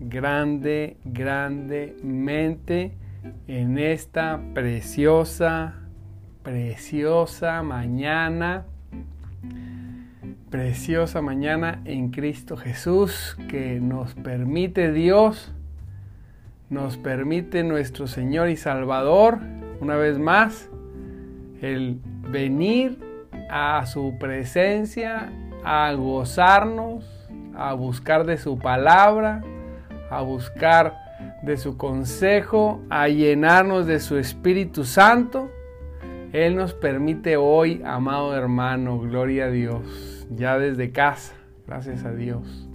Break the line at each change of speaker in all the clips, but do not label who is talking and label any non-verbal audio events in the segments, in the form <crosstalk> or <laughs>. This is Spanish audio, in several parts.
grande, grandemente en esta preciosa, preciosa mañana. Preciosa mañana en Cristo Jesús que nos permite Dios, nos permite nuestro Señor y Salvador, una vez más, el venir a su presencia, a gozarnos, a buscar de su palabra, a buscar de su consejo, a llenarnos de su Espíritu Santo. Él nos permite hoy, amado hermano, gloria a Dios, ya desde casa, gracias a Dios.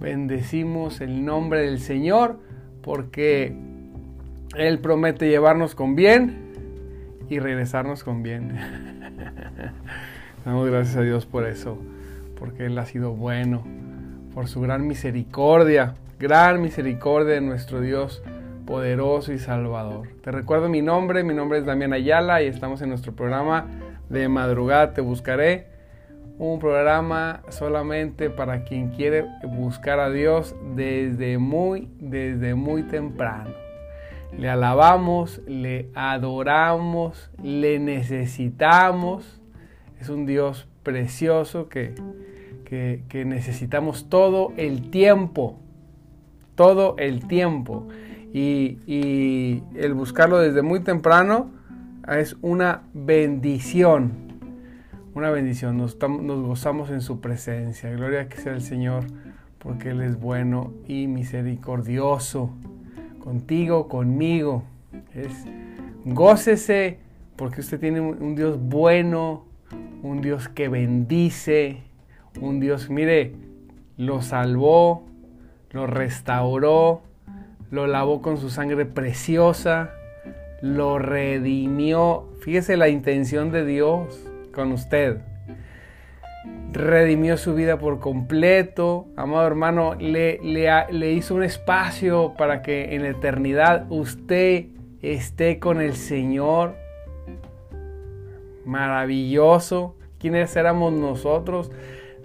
Bendecimos el nombre del Señor porque Él promete llevarnos con bien y regresarnos con bien. <laughs> Damos gracias a Dios por eso, porque Él ha sido bueno, por su gran misericordia, gran misericordia de nuestro Dios poderoso y salvador. Te recuerdo mi nombre, mi nombre es Damián Ayala y estamos en nuestro programa de madrugada Te Buscaré, un programa solamente para quien quiere buscar a Dios desde muy, desde muy temprano. Le alabamos, le adoramos, le necesitamos. Es un Dios precioso que, que, que necesitamos todo el tiempo todo el tiempo. Y, el buscarlo desde muy temprano es una bendición. Una bendición. Nos, gozamos en su presencia. Gloria que sea el Señor, porque Él es bueno y misericordioso. Contigo, conmigo. Es, gócese, porque usted tiene un Dios bueno, un Dios que bendice, un Dios, mire, lo salvó, lo restauró, lo lavó con su sangre preciosa, lo redimió. Fíjese la intención de Dios con usted. Redimió su vida por completo. Amado hermano, le, le, hizo un espacio para que en la eternidad usted esté con el Señor. Maravilloso. ¿Quiénes éramos nosotros?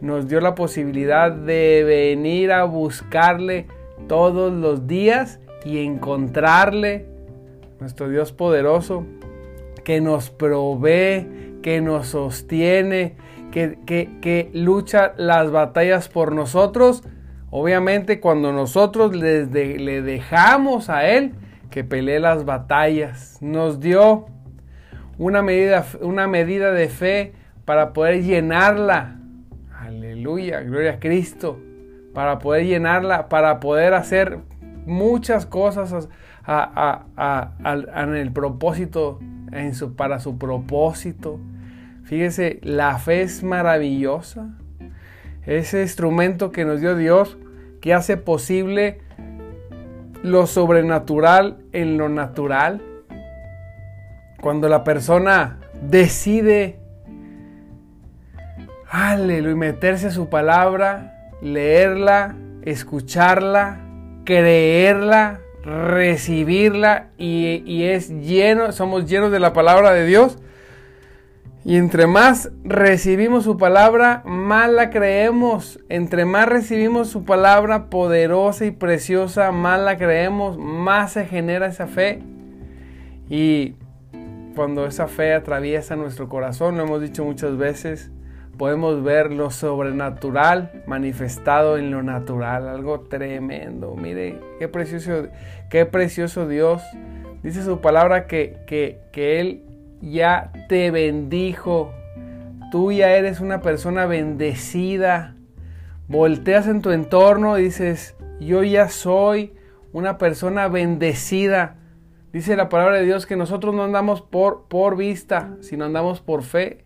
Nos dio la posibilidad de venir a buscarle todos los días y encontrarle, nuestro Dios poderoso, que nos provee, que nos sostiene, que, que, lucha las batallas por nosotros. Obviamente cuando nosotros le, le dejamos a Él que pelee las batallas, nos dio una medida, una medida de fe para poder llenarla Aleluya, gloria a Cristo. Para poder llenarla, para poder hacer muchas cosas en el propósito, en su, para su propósito. Fíjese, la fe es maravillosa. Ese instrumento que nos dio Dios que hace posible lo sobrenatural en lo natural. Cuando la persona decide Aleluya, meterse a su palabra, leerla, escucharla, creerla, recibirla y, es lleno, somos llenos de la palabra de Dios. Y entre más recibimos su palabra, más la creemos. Entre más recibimos su palabra poderosa y preciosa, más la creemos, más se genera esa fe. Y cuando esa fe atraviesa nuestro corazón, lo hemos dicho muchas veces, podemos ver lo sobrenatural manifestado en lo natural, algo tremendo. Mire, qué precioso, qué precioso Dios. Dice su palabra que, que, que Él ya te bendijo. Tú ya eres una persona bendecida. Volteas en tu entorno y dices, yo ya soy una persona bendecida. Dice la palabra de Dios que nosotros no andamos por, por vista, sino andamos por fe.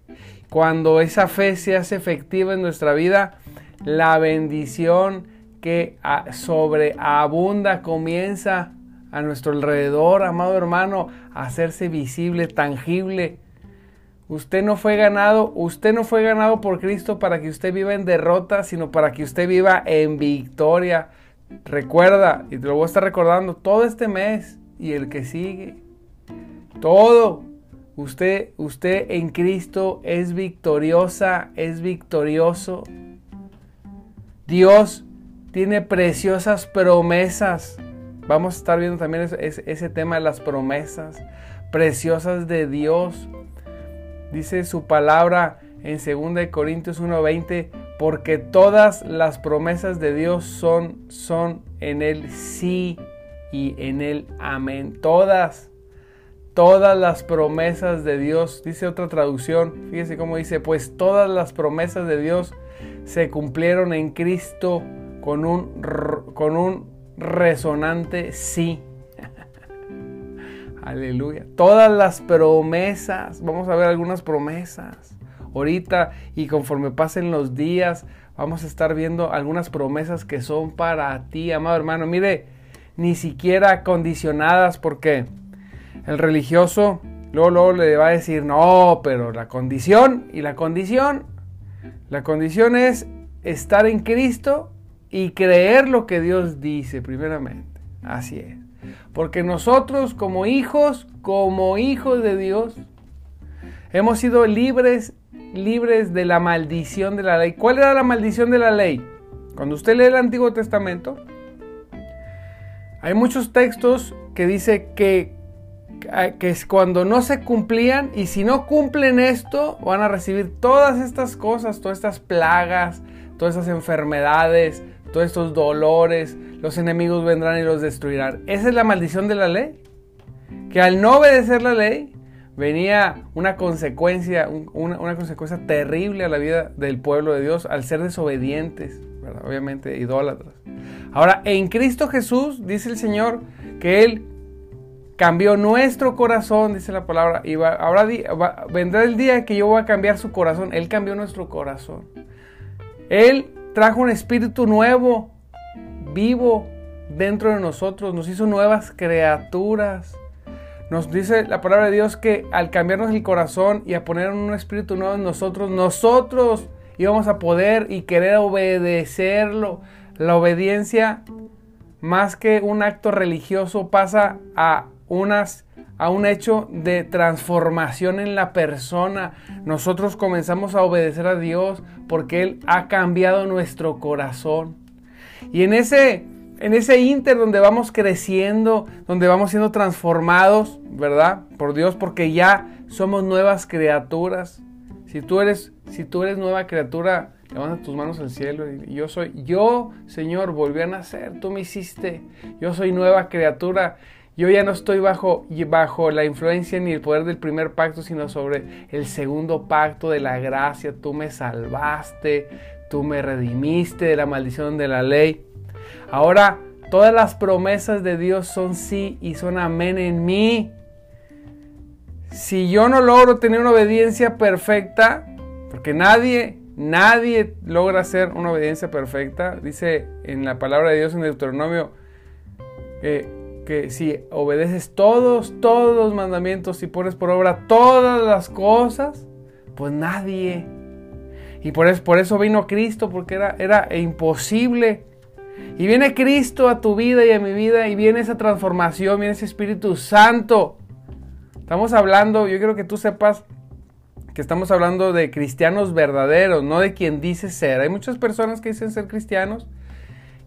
Cuando esa fe se hace efectiva en nuestra vida, la bendición que sobreabunda comienza a nuestro alrededor, amado hermano, a hacerse visible, tangible. Usted no fue ganado, usted no fue ganado por Cristo para que usted viva en derrota, sino para que usted viva en victoria. Recuerda, y te lo voy a estar recordando todo este mes y el que sigue. Todo. Usted, usted en Cristo es victoriosa, es victorioso. Dios tiene preciosas promesas. Vamos a estar viendo también ese, tema de las promesas preciosas de Dios. Dice su palabra en 2 Corintios 1:20, porque todas las promesas de Dios son, son en el sí y en el amén. Todas, todas las promesas de Dios, dice otra traducción, fíjese cómo dice, pues todas las promesas de Dios se cumplieron en Cristo con un, con un resonante sí. <laughs> Aleluya. Todas las promesas, vamos a ver algunas promesas. Ahorita y conforme pasen los días, vamos a estar viendo algunas promesas que son para ti, amado hermano. Mire, ni siquiera condicionadas porque el religioso luego, luego le va a decir, no, pero la condición y la condición, la condición es estar en Cristo y creer lo que Dios dice primeramente. Así es. Porque nosotros como hijos, como hijos de Dios, hemos sido libres, libres de la maldición de la ley. ¿Cuál era la maldición de la ley? Cuando usted lee el Antiguo Testamento, hay muchos textos que dice que, que es cuando no se cumplían y si no cumplen esto, van a recibir todas estas cosas, todas estas plagas, todas estas enfermedades, todos estos dolores, los enemigos vendrán y los destruirán. Esa es la maldición de la ley. Que al no obedecer la ley, venía una consecuencia, una, consecuencia terrible a la vida del pueblo de Dios al ser desobedientes, obviamente idólatras. Ahora, en Cristo Jesús, dice el Señor, que Él cambió nuestro corazón, dice la palabra, y ahora vendrá el día que yo voy a cambiar su corazón. Él cambió nuestro corazón. Él trajo un espíritu nuevo, vivo dentro de nosotros, nos hizo nuevas criaturas. Nos dice la palabra de Dios que al cambiarnos el corazón y a poner un espíritu nuevo en nosotros, nosotros íbamos a poder y querer obedecerlo. La obediencia, más que un acto religioso, pasa a unas a un hecho de transformación en la persona. Nosotros comenzamos a obedecer a Dios porque Él ha cambiado nuestro corazón. Y en ese, en ese inter donde vamos creciendo, donde vamos siendo transformados, ¿verdad? Por Dios, porque ya somos nuevas criaturas. Si tú eres, si tú eres nueva criatura, levanta tus manos al cielo y yo soy, yo, Señor, volví a nacer, tú me hiciste, yo soy nueva criatura yo ya no estoy bajo, bajo la influencia ni el poder del primer pacto, sino sobre el segundo pacto de la gracia. Tú me salvaste, tú me redimiste de la maldición de la ley. Ahora, todas las promesas de Dios son sí y son amén en mí. Si yo no logro tener una obediencia perfecta, porque nadie, nadie logra hacer una obediencia perfecta, dice en la palabra de Dios en Deuteronomio, que que si obedeces todos, todos los mandamientos y pones por obra todas las cosas, pues nadie. Y por eso, por eso vino Cristo, porque era, era imposible. Y viene Cristo a tu vida y a mi vida y viene esa transformación, viene ese Espíritu Santo. Estamos hablando, yo quiero que tú sepas que estamos hablando de cristianos verdaderos, no de quien dice ser. Hay muchas personas que dicen ser cristianos,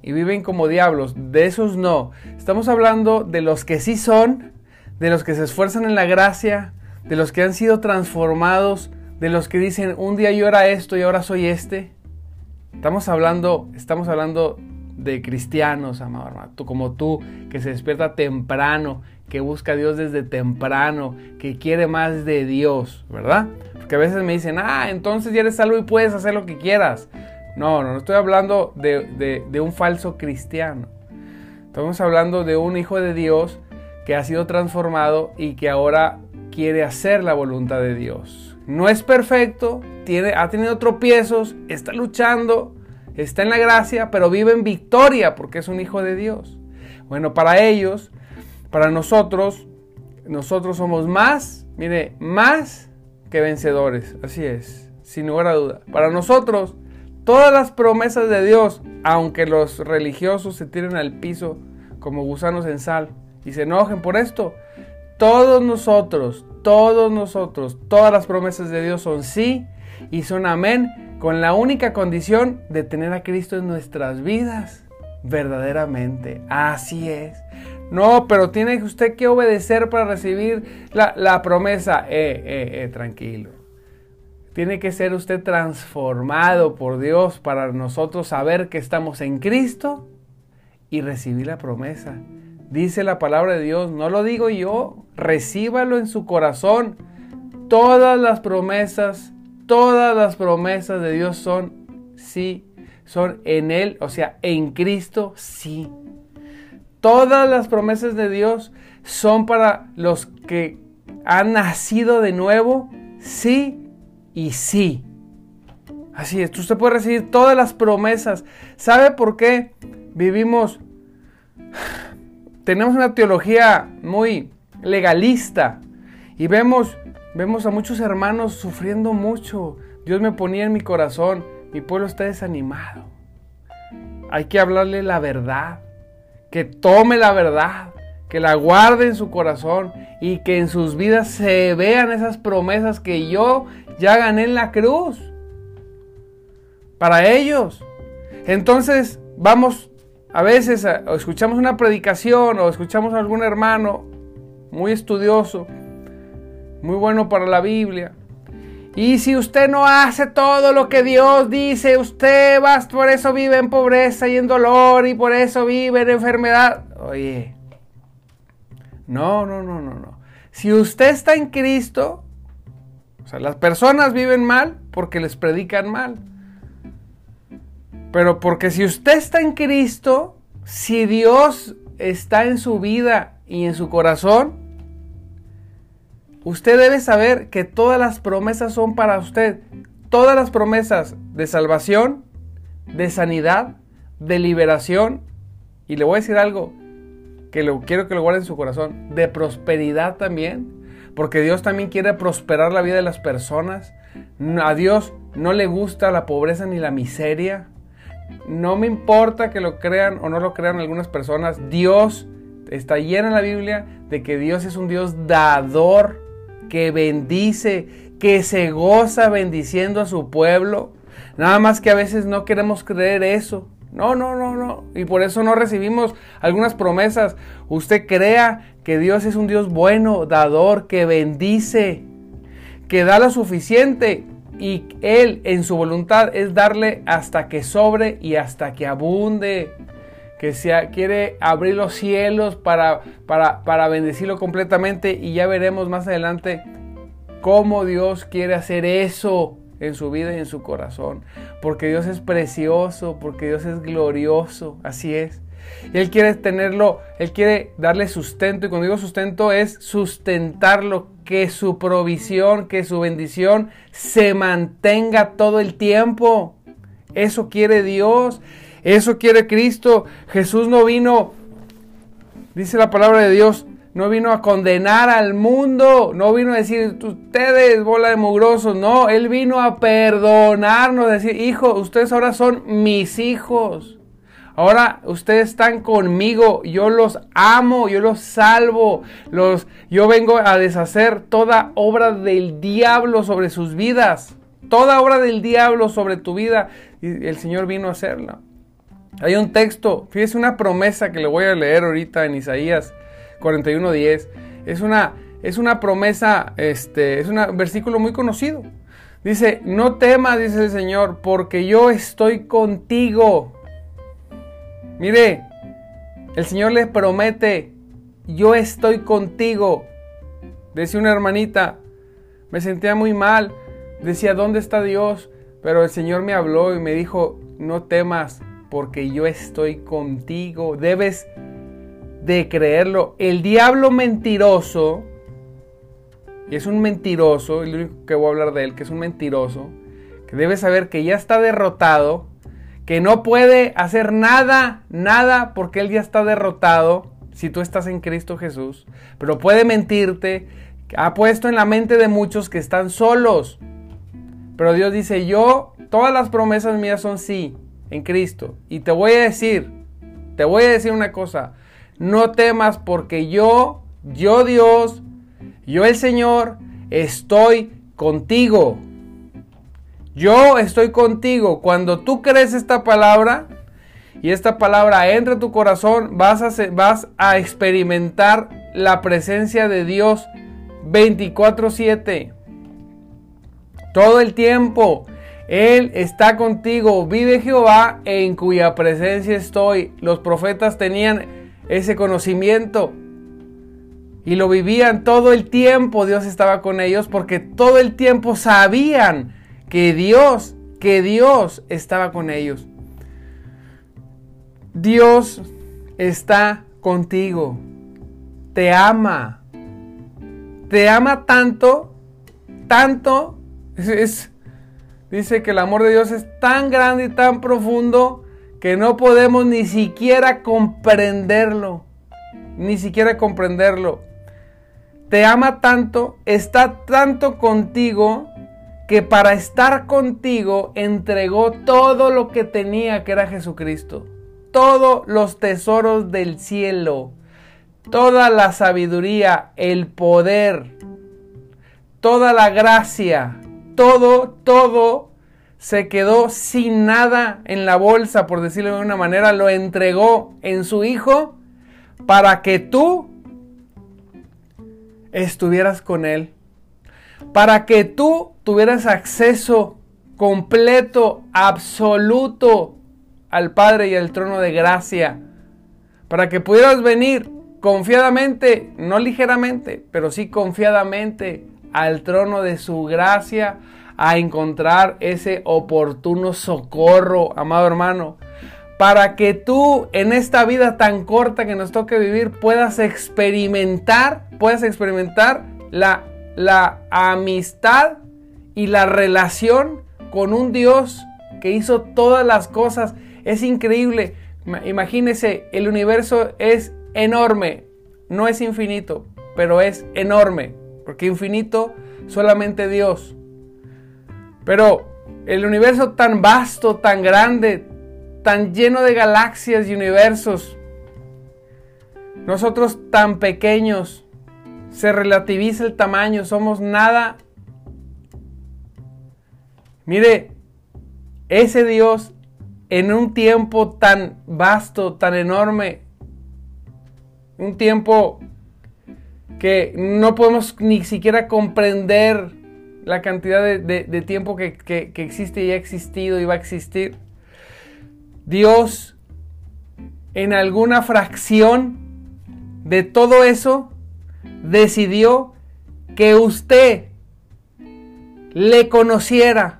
y viven como diablos. De esos no. Estamos hablando de los que sí son, de los que se esfuerzan en la gracia, de los que han sido transformados, de los que dicen, un día yo era esto y ahora soy este. Estamos hablando, estamos hablando de cristianos, amado hermano, tú, como tú, que se despierta temprano, que busca a Dios desde temprano, que quiere más de Dios, ¿verdad? Porque a veces me dicen, ah, entonces ya eres salvo y puedes hacer lo que quieras. No, no, estoy hablando de, un falso cristiano. Estamos hablando de un hijo de Dios que ha sido transformado y que ahora quiere hacer la voluntad de Dios. No es perfecto, tiene, ha tenido tropiezos, está luchando, está en la gracia, pero vive en victoria porque es un hijo de Dios. Bueno, para ellos Para nosotros, nosotros somos más, mire, más que vencedores. Así es, sin lugar a duda. Para nosotros, todas las promesas de Dios, aunque los religiosos se tiren al piso como gusanos en sal y se enojen por esto, todos nosotros, todos nosotros, todas las promesas de Dios son sí y son amén, con la única condición de tener a Cristo en nuestras vidas, verdaderamente. Así es. No, pero tiene usted que obedecer para recibir la, promesa. Eh, eh, eh, tranquilo. Tiene que ser usted transformado por Dios para nosotros saber que estamos en Cristo y recibir la promesa. Dice la palabra de Dios, no lo digo yo, recíbalo en su corazón. Todas las promesas, todas las promesas de Dios son sí, son en Él, o sea, en Cristo sí. Todas las promesas de Dios son para los que han nacido de nuevo, sí y sí. Así es, usted puede recibir todas las promesas. ¿Sabe por qué vivimos? <sighs> Tenemos una teología muy legalista y vemos, vemos a muchos hermanos sufriendo mucho. Dios me ponía en mi corazón, mi pueblo está desanimado. Hay que hablarle la verdad que tome la verdad, que la guarde en su corazón y que en sus vidas se vean esas promesas que yo ya gané en la cruz. Para ellos. Entonces vamos, a veces escuchamos una predicación o escuchamos a algún hermano muy estudioso, muy bueno para la Biblia, y si usted no hace todo lo que Dios dice, usted va, por eso vive en pobreza y en dolor y por eso vive en enfermedad. Oye, no, no, no, no, no. Si usted está en Cristo, o sea, las personas viven mal porque les predican mal. Pero porque si usted está en Cristo, si Dios está en su vida y en su corazón, Usted debe saber que todas las promesas son para usted. Todas las promesas de salvación, de sanidad, de liberación. Y le voy a decir algo que lo, quiero que lo guarde en su corazón. De prosperidad también. Porque Dios también quiere prosperar la vida de las personas. A Dios no le gusta la pobreza ni la miseria. No me importa que lo crean o no lo crean algunas personas. Dios está lleno en la Biblia de que Dios es un Dios dador que bendice, que se goza bendiciendo a su pueblo. Nada más que a veces no queremos creer eso. No, no, no, no. Y por eso no recibimos algunas promesas. Usted crea que Dios es un Dios bueno, dador, que bendice, que da lo suficiente. Y Él en su voluntad es darle hasta que sobre y hasta que abunde. Que sea, quiere abrir los cielos para, para, para bendecirlo completamente. Y ya veremos más adelante cómo Dios quiere hacer eso en su vida y en su corazón. Porque Dios es precioso, porque Dios es glorioso, así es. Él quiere tenerlo, Él quiere darle sustento. Y cuando digo sustento es sustentarlo, que su provisión, que su bendición se mantenga todo el tiempo. Eso quiere Dios, eso quiere Cristo. Jesús no vino, dice la palabra de Dios, no vino a condenar al mundo, no vino a decir, ustedes, bola de mugrosos, no, Él vino a perdonarnos, decir, hijo, ustedes ahora son mis hijos. Ahora ustedes están conmigo, yo los amo, yo los salvo, los, yo vengo a deshacer toda obra del diablo sobre sus vidas, toda obra del diablo sobre tu vida, y el Señor vino a hacerla. Hay un texto, fíjese una promesa que le voy a leer ahorita en Isaías 41.10. Es una, es una promesa, este, es un versículo muy conocido. Dice, no temas, dice el Señor, porque yo estoy contigo. Mire, el Señor les promete, yo estoy contigo. Decía una hermanita, me sentía muy mal, decía, ¿dónde está Dios? Pero el Señor me habló y me dijo, no temas, porque yo estoy contigo. Debes de creerlo. El diablo mentiroso, y es un mentiroso, el único que voy a hablar de él, que es un mentiroso, que debe saber que ya está derrotado, que no puede hacer nada, nada, porque él ya está derrotado. si tú estás en Cristo Jesús, pero puede mentirte, ha puesto en la mente de muchos que están solos. Pero Dios dice, yo, todas las promesas mías son sí, en Cristo. Y te voy a decir, te voy a decir una cosa, no temas porque yo, yo Dios, yo el Señor, estoy contigo. Yo estoy contigo. Cuando tú crees esta palabra y esta palabra entra a tu corazón, vas a, vas a experimentar la presencia de Dios 24/7. Todo el tiempo. Él está contigo. Vive Jehová en cuya presencia estoy. Los profetas tenían ese conocimiento y lo vivían todo el tiempo. Dios estaba con ellos porque todo el tiempo sabían que Dios, que Dios estaba con ellos. Dios está contigo. Te ama. Te ama tanto, tanto. <laughs> dice que el amor de Dios es tan grande y tan profundo que no podemos ni siquiera comprenderlo. Ni siquiera comprenderlo. Te ama tanto, está tanto contigo, que para estar contigo entregó todo lo que tenía, que era Jesucristo. Todos los tesoros del cielo, toda la sabiduría, el poder, toda la gracia, todo, todo se quedó sin nada en la bolsa, por decirlo de una manera, lo entregó en su Hijo para que tú estuvieras con Él, para que tú tuvieras acceso completo, absoluto al Padre y al trono de gracia, para que pudieras venir confiadamente, no ligeramente, pero sí confiadamente al trono de su gracia a encontrar ese oportuno socorro, amado hermano, para que tú en esta vida tan corta que nos toque vivir puedas experimentar, puedas experimentar la, la amistad y la relación con un Dios que hizo todas las cosas es increíble. Imagínese, el universo es enorme. No es infinito, pero es enorme. Porque infinito solamente Dios. Pero el universo tan vasto, tan grande, tan lleno de galaxias y universos. Nosotros tan pequeños. Se relativiza el tamaño. Somos nada. Mire, ese Dios en un tiempo tan vasto, tan enorme, un tiempo que no podemos ni siquiera comprender la cantidad de, tiempo que, que existe y ha existido y va a existir. Dios, en alguna fracción de todo eso, decidió que usted le conociera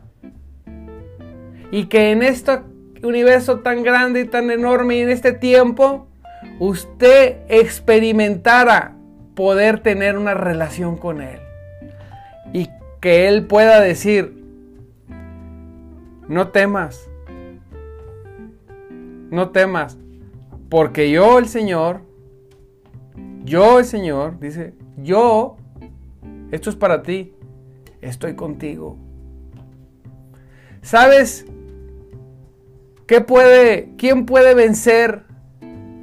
y que en esta universo tan grande y tan enorme y en este tiempo, usted experimentara poder tener una relación con Él. Y que Él pueda decir, no temas, no temas, porque yo el Señor, yo el Señor, dice, yo, esto es para ti, estoy contigo. ¿Sabes? puede, ¿Quién puede vencer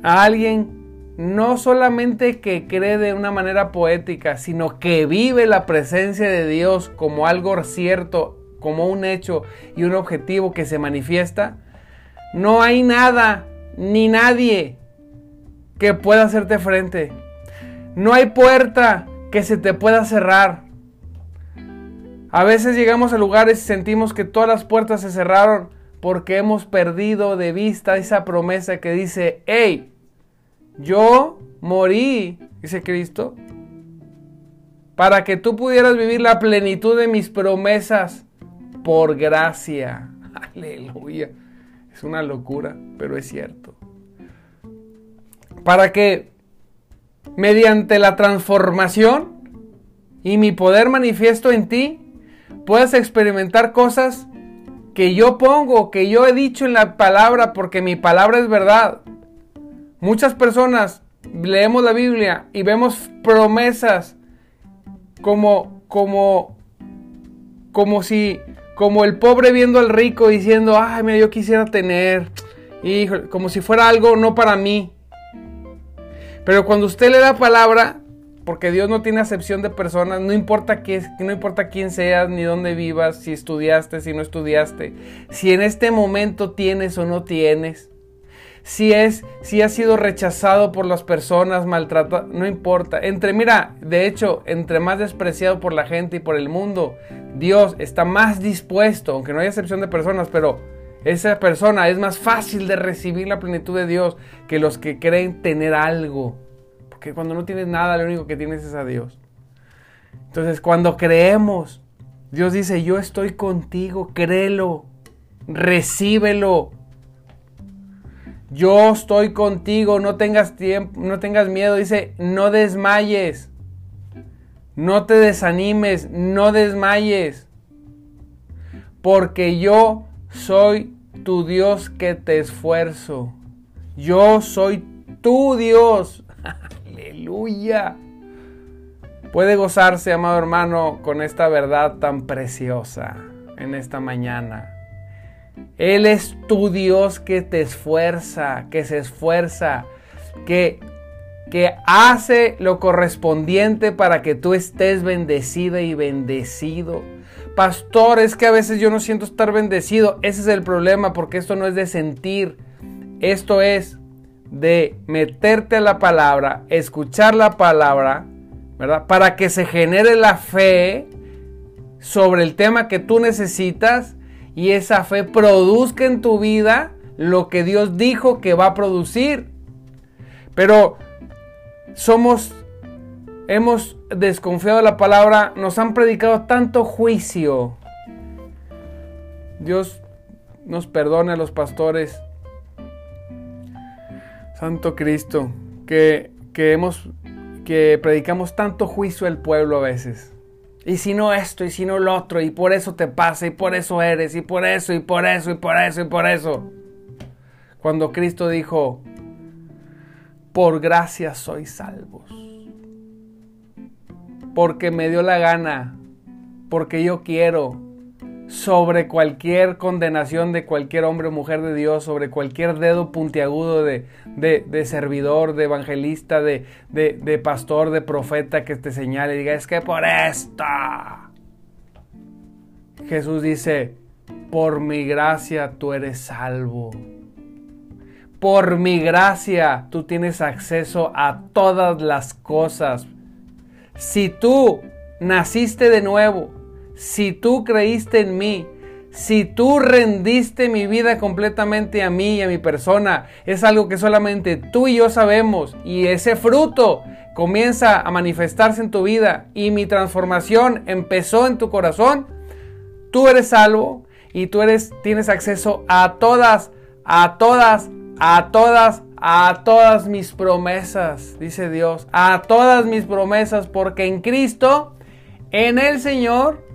a alguien no solamente que cree de una manera poética, sino que vive la presencia de Dios como algo cierto, como un hecho y un objetivo que se manifiesta? No hay nada ni nadie que pueda hacerte frente. No hay puerta que se te pueda cerrar. A veces llegamos a lugares y sentimos que todas las puertas se cerraron porque hemos perdido de vista esa promesa que dice, hey, yo morí, dice Cristo, para que tú pudieras vivir la plenitud de mis promesas por gracia. <laughs> Aleluya. Es una locura, pero es cierto. Para que mediante la transformación y mi poder manifiesto en ti, puedas experimentar cosas que yo pongo, que yo he dicho en la palabra, porque mi palabra es verdad. Muchas personas leemos la Biblia y vemos promesas como, como, como si, como el pobre viendo al rico diciendo, ay, mira, yo quisiera tener, hijo, como si fuera algo no para mí. Pero cuando usted le da palabra, porque Dios no tiene acepción de personas, no importa, qué, no importa quién seas, ni dónde vivas, si estudiaste, si no estudiaste, si en este momento tienes o no tienes, si es, si has sido rechazado por las personas, maltratado, no importa. Entre, mira, de hecho, entre más despreciado por la gente y por el mundo, Dios está más dispuesto, aunque no haya excepción de personas, pero esa persona es más fácil de recibir la plenitud de Dios que los que creen tener algo. Porque cuando no tienes nada, lo único que tienes es a Dios. Entonces, cuando creemos, Dios dice, yo estoy contigo, créelo, recíbelo. Yo estoy contigo, no tengas tiempo, no tengas miedo, dice, no desmayes. No te desanimes, no desmayes. Porque yo soy tu Dios que te esfuerzo. Yo soy tu Dios. <laughs> Aleluya. Puede gozarse, amado hermano, con esta verdad tan preciosa en esta mañana. Él es tu Dios que te esfuerza, que se esfuerza, que, que hace lo correspondiente para que tú estés bendecida y bendecido. Pastor, es que a veces yo no siento estar bendecido. Ese es el problema porque esto no es de sentir. Esto es de meterte a la palabra, escuchar la palabra, ¿verdad? Para que se genere la fe sobre el tema que tú necesitas y esa fe produzca en tu vida lo que Dios dijo que va a producir. Pero somos hemos desconfiado de la palabra, nos han predicado tanto juicio. Dios nos perdone a los pastores. Santo Cristo, que, que hemos que predicamos tanto juicio al pueblo a veces. Y si no esto, y si no lo otro, y por eso te pasa, y por eso eres, y por eso, y por eso, y por eso, y por eso. Cuando Cristo dijo, por gracia sois salvos porque me dio la gana, porque yo quiero, sobre cualquier condenación de cualquier hombre o mujer de Dios, sobre cualquier dedo puntiagudo de, de, servidor, de evangelista, de, de, pastor, de profeta que te señale y diga, es que por esto. Jesús dice, por mi gracia tú eres salvo. Por mi gracia tú tienes acceso a todas las cosas si tú naciste de nuevo, si tú creíste en mí, si tú rendiste mi vida completamente a mí y a mi persona, es algo que solamente tú y yo sabemos y ese fruto comienza a manifestarse en tu vida y mi transformación empezó en tu corazón, tú eres salvo y tú eres tienes acceso a todas a todas a todas a todas mis promesas, dice Dios, a todas mis promesas, porque en Cristo, en el Señor,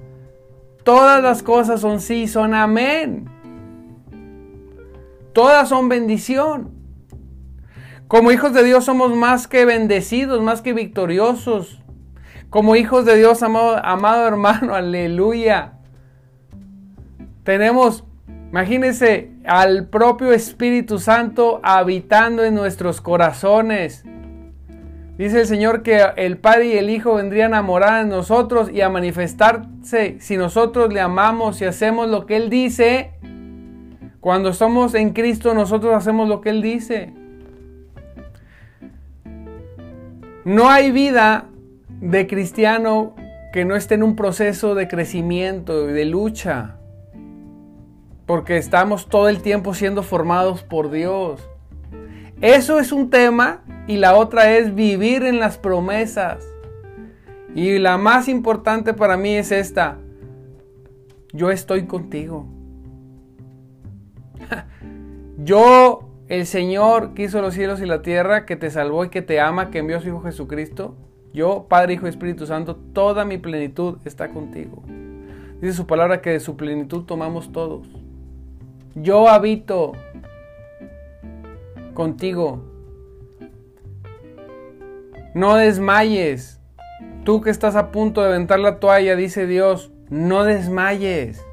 todas las cosas son sí, son amén. Todas son bendición. Como hijos de Dios somos más que bendecidos, más que victoriosos. Como hijos de Dios, amado, amado <laughs> hermano, aleluya. Tenemos Imagínense al propio Espíritu Santo habitando en nuestros corazones. Dice el Señor que el Padre y el Hijo vendrían a morar en nosotros y a manifestarse si nosotros le amamos y hacemos lo que Él dice. Cuando somos en Cristo nosotros hacemos lo que Él dice. No hay vida de cristiano que no esté en un proceso de crecimiento y de lucha porque estamos todo el tiempo siendo formados por Dios. Eso es un tema y la otra es vivir en las promesas. Y la más importante para mí es esta. Yo estoy contigo. <laughs> Yo, el Señor que hizo los cielos y la tierra, que te salvó y que te ama, que envió a su Hijo Jesucristo. Yo, Padre, Hijo y Espíritu Santo, toda mi plenitud está contigo. Dice su palabra que de su plenitud tomamos todos. Yo habito contigo. No desmayes. Tú que estás a punto de aventar la toalla, dice Dios, no desmayes.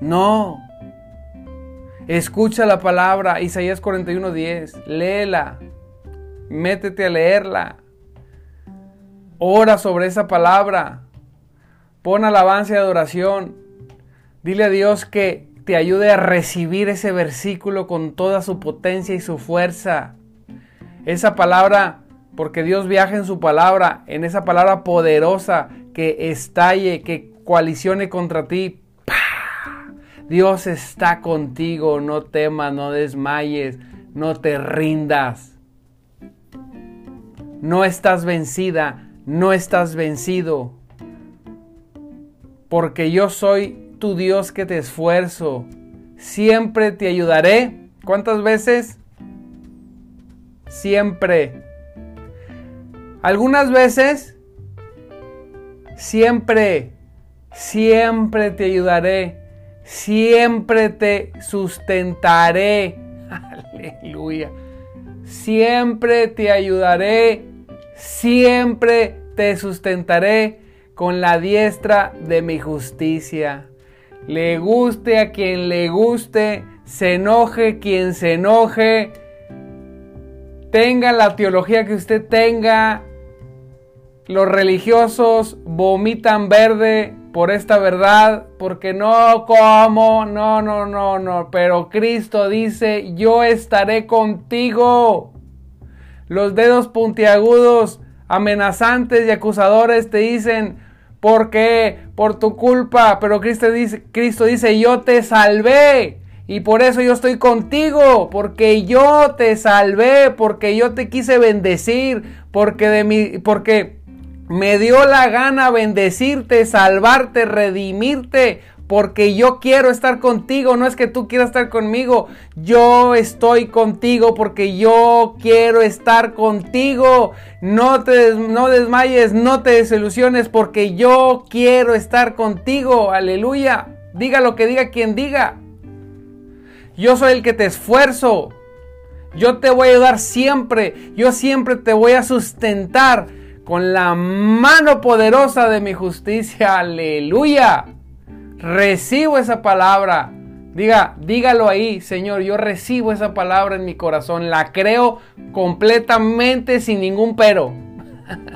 No. Escucha la palabra, Isaías 41:10, léela, métete a leerla, ora sobre esa palabra, pon alabanza y adoración, dile a Dios que te ayude a recibir ese versículo con toda su potencia y su fuerza. Esa palabra, porque Dios viaja en su palabra, en esa palabra poderosa que estalle, que coalicione contra ti. Dios está contigo, no temas, no desmayes, no te rindas. No estás vencida, no estás vencido. Porque yo soy tu Dios que te esfuerzo. Siempre te ayudaré. ¿Cuántas veces? Siempre. Algunas veces, siempre, siempre te ayudaré. Siempre te sustentaré. <laughs> Aleluya. Siempre te ayudaré. Siempre te sustentaré con la diestra de mi justicia le guste a quien le guste, se enoje quien se enoje, tenga la teología que usted tenga, los religiosos vomitan verde por esta verdad, porque no como, no, no, no, no, pero Cristo dice, yo estaré contigo. Los dedos puntiagudos, amenazantes y acusadores te dicen, porque por tu culpa, pero Cristo dice, Cristo dice, yo te salvé. Y por eso yo estoy contigo, porque yo te salvé, porque yo te quise bendecir, porque de mi, porque me dio la gana bendecirte, salvarte, redimirte, porque yo quiero estar contigo, no es que tú quieras estar conmigo, yo estoy contigo porque yo quiero estar contigo. No te no desmayes, no te desilusiones porque yo quiero estar contigo. Aleluya. Diga lo que diga quien diga. Yo soy el que te esfuerzo. Yo te voy a ayudar siempre. Yo siempre te voy a sustentar con la mano poderosa de mi justicia. Aleluya. Recibo esa palabra. Diga, dígalo ahí, Señor, yo recibo esa palabra en mi corazón, la creo completamente sin ningún pero,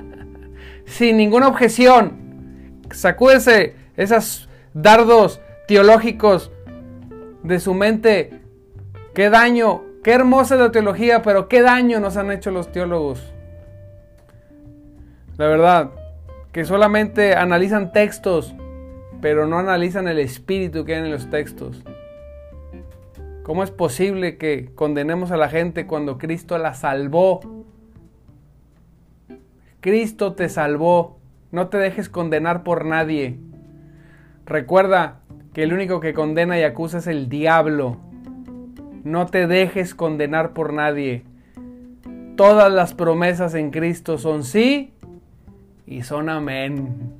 <laughs> sin ninguna objeción. Sacúdese esos dardos teológicos de su mente. Qué daño, qué hermosa la teología, pero qué daño nos han hecho los teólogos. La verdad, que solamente analizan textos pero no analizan el espíritu que hay en los textos. ¿Cómo es posible que condenemos a la gente cuando Cristo la salvó? Cristo te salvó. No te dejes condenar por nadie. Recuerda que el único que condena y acusa es el diablo. No te dejes condenar por nadie. Todas las promesas en Cristo son sí y son amén.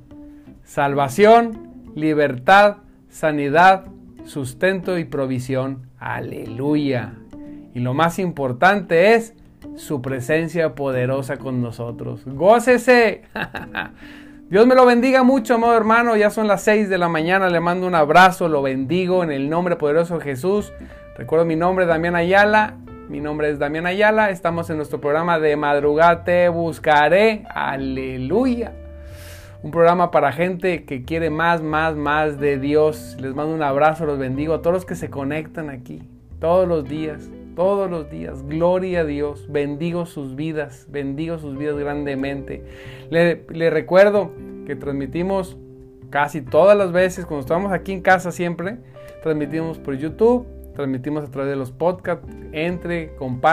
Salvación, libertad, sanidad, sustento y provisión. Aleluya. Y lo más importante es su presencia poderosa con nosotros. Gócese. <laughs> Dios me lo bendiga mucho, amado hermano. Ya son las 6 de la mañana. Le mando un abrazo, lo bendigo en el nombre poderoso de Jesús. Recuerdo mi nombre, Damián Ayala. Mi nombre es Damián Ayala. Estamos en nuestro programa de madrugada. Te buscaré. Aleluya un programa para gente que quiere más, más, más de Dios. Les mando un abrazo, los bendigo a todos los que se conectan aquí, todos los días, todos los días. Gloria a Dios, bendigo sus vidas, bendigo sus vidas grandemente. Le, le recuerdo que transmitimos casi todas las veces, cuando estamos aquí en casa siempre, transmitimos por YouTube, transmitimos a través de los podcasts. Entre,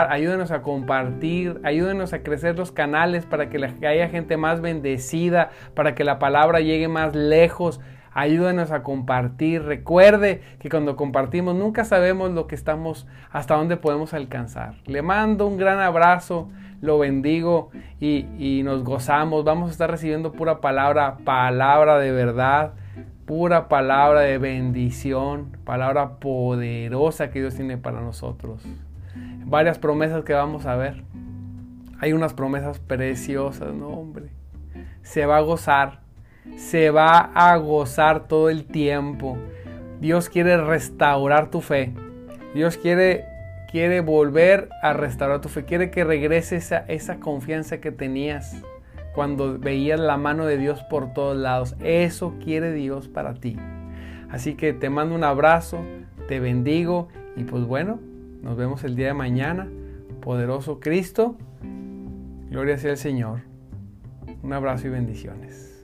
ayúdenos a compartir, ayúdenos a crecer los canales para que, haya gente más bendecida, para que la palabra llegue más lejos. Ayúdenos a compartir. Recuerde que cuando compartimos nunca sabemos lo que estamos, hasta dónde podemos alcanzar. Le mando un gran abrazo, lo bendigo y, y nos gozamos. Vamos a estar recibiendo pura palabra, palabra de verdad pura palabra de bendición, palabra poderosa que Dios tiene para nosotros. Varias promesas que vamos a ver. Hay unas promesas preciosas, no hombre. Se va a gozar, se va a gozar todo el tiempo. Dios quiere restaurar tu fe. Dios quiere, quiere volver a restaurar tu fe. Quiere que regrese esa, esa confianza que tenías cuando veías la mano de Dios por todos lados. Eso quiere Dios para ti. Así que te mando un abrazo, te bendigo y pues bueno, nos vemos el día de mañana. Poderoso Cristo, gloria sea el Señor. Un abrazo y bendiciones.